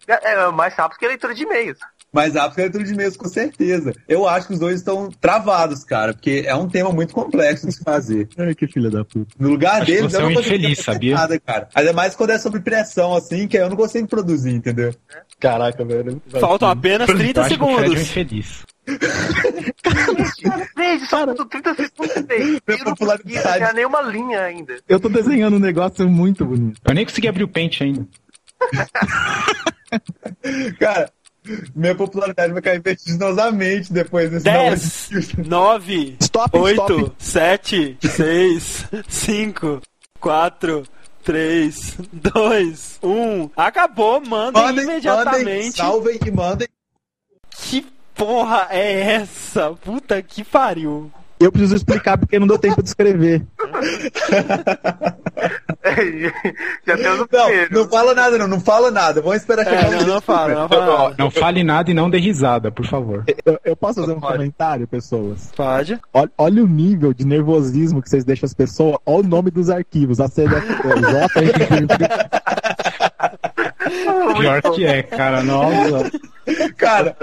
É, é mais rápido que a leitura de e-mails. Mas rápido que a leitura de e-mails, com certeza. Eu acho que os dois estão travados, cara, porque é um tema muito complexo de se fazer. Ai, que filha da puta. No lugar Acho deles, você eu é um não conseguiria infeliz, sabia? nada, cara. Ainda mais quando é sobre pressão, assim, que aí eu não consigo produzir, entendeu? Caraca, velho. Faltam apenas 30 Eu acho que o Fred é um segundos. infeliz. Fred, só faltam 30 segundos, velho. Eu não consegui popularidade. desenhar nenhuma linha ainda. Eu tô desenhando um negócio muito bonito. Eu nem consegui abrir o Paint ainda. Cara, minha popularidade vai cair vertiginosamente depois desse 10, 9, Stop, 8, stop. 7, 6, 5, 4, 3, 2, 1. Acabou, mandem Mandem, mandem, imediatamente. salvem e mandem. Que porra é essa? Puta que pariu. Eu preciso explicar porque não deu tempo de escrever. Já temos o Não, primeiro. não fala nada, não, não fala nada. Vamos esperar chegar É, não, não fala, não fala nada. Não fale nada e não dê risada, por favor. Eu, eu posso fazer um Pode. comentário, pessoas? Pode. Olha, olha o nível de nervosismo que vocês deixam as pessoas. Olha o nome dos arquivos. A Pior que é, cara. Nossa. Cara,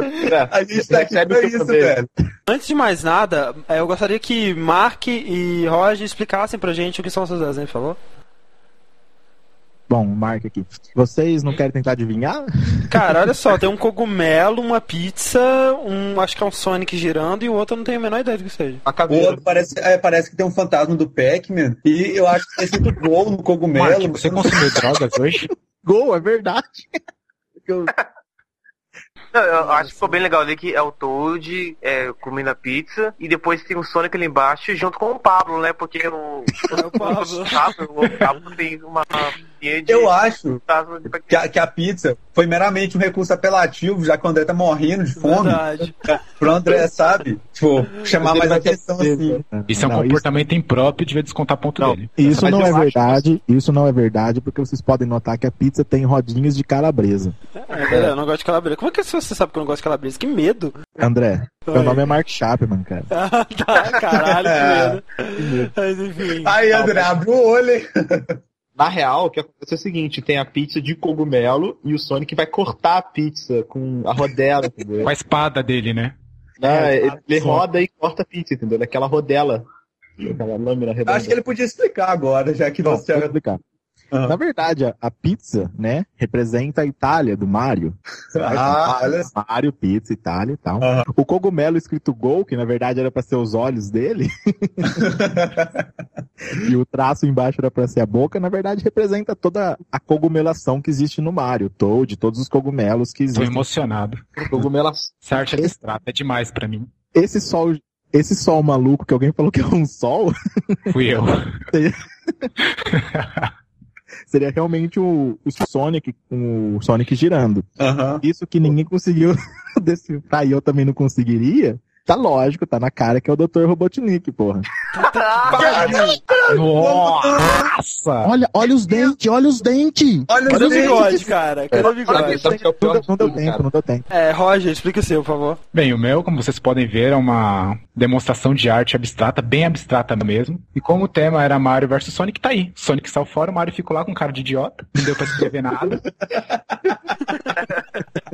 a gente tá aqui pra isso, velho. Antes de mais nada, eh, eu gostaria que Mark e Roger explicassem pra gente o que são seus desenhos, por favor. Bom, marca aqui. Vocês não querem tentar adivinhar? Cara, olha só, tem um cogumelo, uma pizza, um. acho que é um Sonic girando e o outro eu não tenho a menor ideia do que seja. A O outro parece, é, parece que tem um fantasma do Pac-Man. E eu acho que tem escrito gol no cogumelo. Mark, você consumiu drogas hoje? Gol, é verdade. Eu- Não, eu acho que ficou bem legal ali que é o Toad é, comendo a pizza e depois tem o Sonic ali embaixo junto com o Pablo, né? Porque o, o Pablo. Pablo, o Pablo tem uma de Eu acho que a, que a pizza foi meramente um recurso apelativo, já que o André tá morrendo de fome. Verdade. Pro André, sabe? Tipo, chamar mais atenção assim. Isso é um Não, comportamento impróprio, devia descontar ponto Não, dele. Isso Mas não é acho verdade, isso não é verdade, porque vocês podem notar que a pizza tem rodinhas de calabresa. É verdade, eu não gosto de calabresa. Como é que você sabe que eu não gosto de calabresa? Que medo. André, Oi. meu nome é Mark Chapman, cara. Ah, tá, caralho, que medo. Mas enfim. Aí, André, abre o olho, hein? Na real, o que acontece é o seguinte: tem a pizza de cogumelo e o Sonic vai cortar a pizza com a rodela, entendeu? Com a espada dele, né? Ah, ele, ele Só. roda e corta a pizza, entendeu? Daquela rodela. Aquela lâmina redonda. Acho que ele podia explicar agora, já que Bom, você vou explicar. Na verdade, a, a pizza, né, representa a Itália do Mario. Ah, olha Mario, pizza, Itália e tal. Aham. O cogumelo escrito Gol, que na verdade era pra ser os olhos dele, e o traço embaixo era pra ser a boca, na verdade representa toda a cogumelação que existe no Mario. Toad, todos os cogumelos que Tô existem. emocionado. Cogumelas. Essa arte abstrata é demais pra mim. Esse sol, esse sol maluco que alguém falou que é um sol, Fui eu. seria realmente o, o Sonic, o Sonic girando. Aham. Isso que ninguém conseguiu decifrar e eu também não conseguiria. Tá lógico, tá na cara que é o Dr. Robotnik, porra. Nossa! Olha, olha os dentes, olha os dentes! Olha Cadê o os bigode, dentes. cara? Cadê o bigode? sabe que é o Não, pior deu- de não deu tempo, cara? não deu tempo. É, Roger, explica o seu, por favor. Bem, o meu, como vocês podem ver, é uma demonstração de arte abstrata, bem abstrata mesmo. E como o tema era Mario versus Sonic, tá aí. Sonic saiu fora, o Mario ficou lá com cara de idiota, não deu pra escrever nada.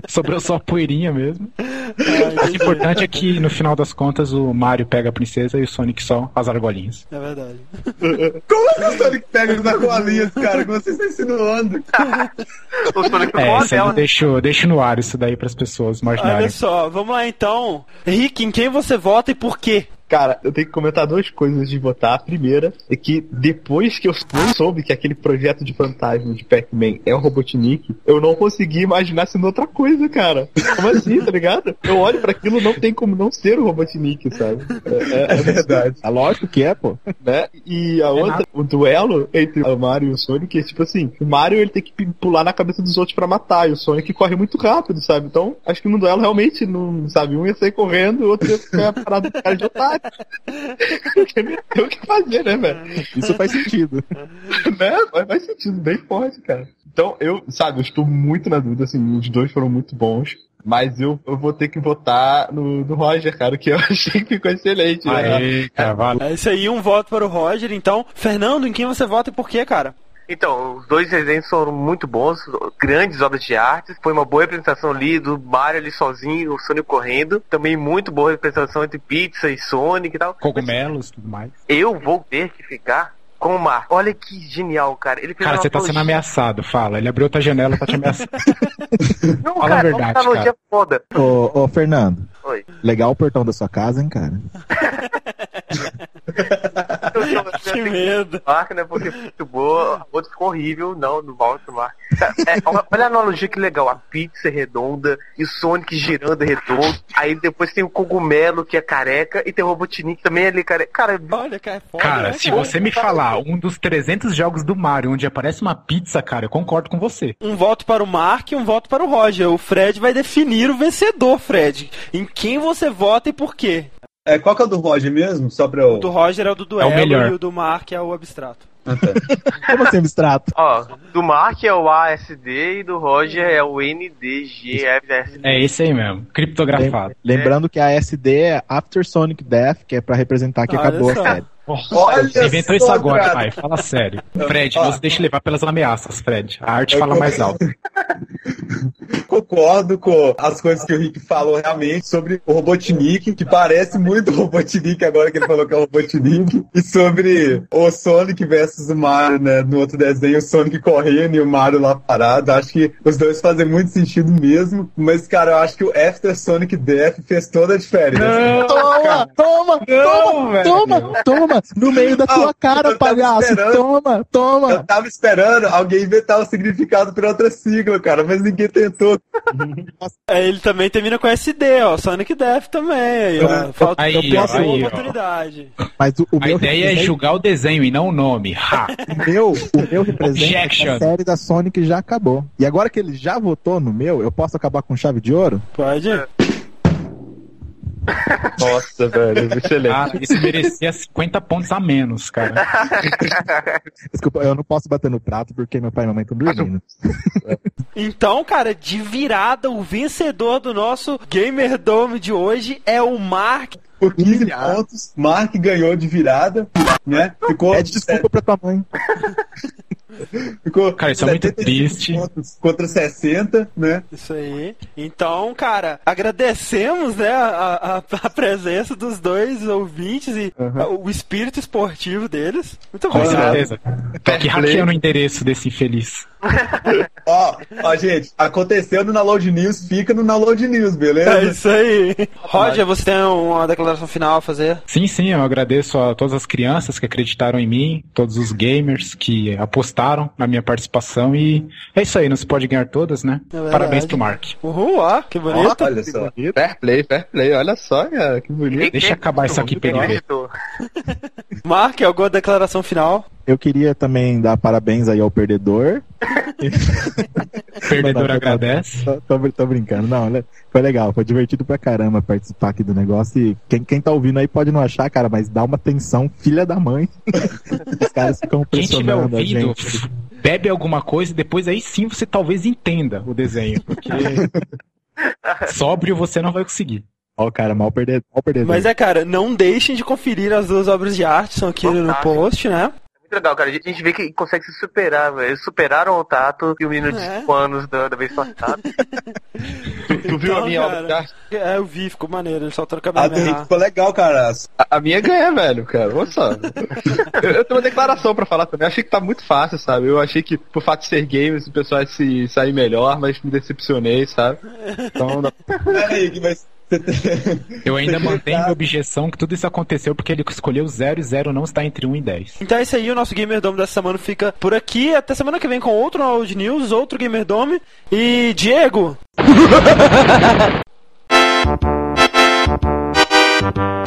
Sobrou só a poeirinha mesmo. O importante é que, no final das contas, o Mario pega a princesa e o Sonic só as argolinhas. É verdade. Como que o Sonic pega os argolinhas, cara? Que você está insinuando? O Sonic É, isso né? deixo, deixo no ar isso daí pras pessoas Olha imaginarem. só, vamos lá então. Rick, em quem você vota e por quê? Cara, eu tenho que comentar duas coisas de votar. A primeira é que depois que eu soube que aquele projeto de fantasma de Pac-Man é o Robotnik, eu não consegui imaginar sendo outra coisa, cara. Como assim, tá ligado? Eu olho pra aquilo, não tem como não ser o Robotnik, sabe? É, é- É verdade. É lógico que é, pô. né? E a outra, o duelo entre o Mario e o Sonic é tipo assim, o Mario ele tem que pular na cabeça dos outros pra matar, e o Sonic corre muito rápido, sabe? Então, acho que no duelo realmente não, sabe, um ia sair correndo, o outro ia ficar parado com cara de otário. Porque não tem o que fazer, né, velho? Isso faz sentido. né? Faz, faz sentido, bem forte, cara. Então, eu, sabe, eu estou muito na dúvida, assim, os dois foram muito bons. Mas eu, eu vou ter que votar no, no Roger, cara, que eu achei que ficou excelente. né? Aê, cara, valeu. É isso aí, um voto para o Roger. Então, Fernando, em quem você vota e por quê, cara? Então, os dois desenhos foram muito bons, grandes obras de arte. Foi uma boa representação ali do Mario ali sozinho, o Sonic correndo. Também muito boa representação entre Pizza e Sonic e tal. Cogumelos e tudo mais. Eu vou ter que ficar com o Marco. Olha que genial, cara. Ele fez Cara, uma você tá sendo ameaçado, fala. Ele abriu outra janela pra te ameaçar. Não, Fala a cara, verdade, uma analogia foda. Ô, ô, Fernando, Oi. legal o portão da sua casa, hein, cara? Que medo. Marco, né? Porque muito boa. A outra ficou horrível. Não, não volta o Marco. É, olha olha a analogia que legal. A pizza é redonda e o Sonic girando é redondo. Aí depois tem o cogumelo que é careca e tem o Robotnik também ali careca. Cara, Olha, cara, é foda, Cara, né, se cara? você me falar um dos 300 jogos do Mario onde aparece uma pizza, cara, eu concordo com você. Um voto para o Mark e um voto para o Roger. O Fred vai definir o vencedor, Fred. Em quem você vota e por quê? É, qual que é o do Roger mesmo? Só pra eu. O do Roger é o do duelo melhor. e o do Mark é o abstrato. Ah, tá. Como assim, abstrato? ó, do Mark é o ASD e do Roger é o NDGFS. É esse aí mesmo, criptografado. Lembrando que a SD é After Sonic Death, que é pra representar que Olha acabou a só. série. Olha Você inventou isso agora, cara. pai. Fala sério. Fred, não se deixe levar pelas ameaças, Fred. A arte fala mais alto. Concordo com as coisas que o Rick falou realmente sobre o Robotnik, que parece muito o Robotnik agora que ele falou que é o Robotnik, e sobre o Sonic versus o Mario, né? No outro desenho, o Sonic correndo e o Mario lá parado. Acho que os dois fazem muito sentido mesmo, mas, cara, eu acho que o After Sonic Death fez toda a diferença. Toma, toma, Não, velho. toma, toma, no meio da tua cara, palhaço, esperando. toma, Eu toma. tava esperando alguém inventar o significado para outra sigla, cara, mas ninguém tentou. É, ele também termina com SD, ó. Sonic Death também. Aí, ó. Falta Aí, aí, ó. oportunidade. Mas o, o A meu ideia é julgar o desenho e não o nome. Ha! o meu, o meu representa a série da Sonic já acabou. E agora que ele já votou no meu, eu posso acabar com chave de ouro? Pode? Nossa, velho, excelente. Cara, esse merecia 50 pontos a menos, cara. Desculpa, eu não posso bater no prato porque meu pai e minha mãe estão dormindo. Então, cara, de virada, o vencedor do nosso Gamer Dome de hoje é o Mark. Por 15 pontos, Mark ganhou de virada, né? Ficou. Pede desculpa pra tua mãe. Ficou Cara, isso é muito 75 triste. Contra 60, né? Isso aí. Então, cara, agradecemos, né, a, a- a presença dos dois ouvintes e o espírito esportivo deles. Muito bom. Com cara. certeza. Tô aqui hackeando o endereço desse infeliz. Ó, ó, gente, aconteceu no Download News, fica no Download News, É beleza? isso aí. Roger, você tem uma declaração final a fazer? Sim, sim, eu agradeço a todas as crianças que acreditaram em mim, todos os gamers que apostaram na minha participação e é isso aí, não se pode ganhar todas, né? verdade. Parabéns pro Mark. Uhul, ó, que bonito. Olha só. Fair play, fair play. Olha só, cara, que bonito. Deixa eu acabar isso aqui pra ele ver. Mark, alguma declaração final? Eu queria também dar parabéns aí ao perdedor. Perdedor Não, não, agradece. Tô, tô, tô brincando, não, né? foi legal, foi divertido pra caramba participar aqui do negócio. E quem, quem tá ouvindo aí pode não achar, cara, mas dá uma tensão, filha da mãe. Os caras ficam Quem estiver pressionando a ouvindo, gente. bebe alguma coisa e depois aí sim você talvez entenda o desenho, porque sóbrio você não vai conseguir. Ó, o cara, mal perdedor. Mal perdedor. Mas é, cara, não deixem de conferir as duas obras de arte, são aqui no post, né? Muito legal, cara. A gente vê que consegue se superar, velho. Eles superaram o Tato e o menino de É. 5 anos da, da vez passada. Tu, tu viu Então, a minha cara. obra de arte? É, eu vi, ficou maneiro, eles soltaram o A cabelo dele errado. ficou legal, cara. A, a minha ganha, velho, cara. Olha só. eu, eu tenho uma declaração pra falar também. Eu achei que tá muito fácil, sabe? Eu achei que, por fato de ser games, o pessoal ia se sair melhor, mas me decepcionei, sabe? Então, dá- Peraí, que vai. Eu ainda mantenho minha objeção que tudo isso aconteceu porque ele escolheu 0 e 0 não está entre 1 e 10. Então é isso aí, o nosso Gamerdome dessa semana fica por aqui. Até semana que vem com outro Old News, outro Gamerdome. E Diego!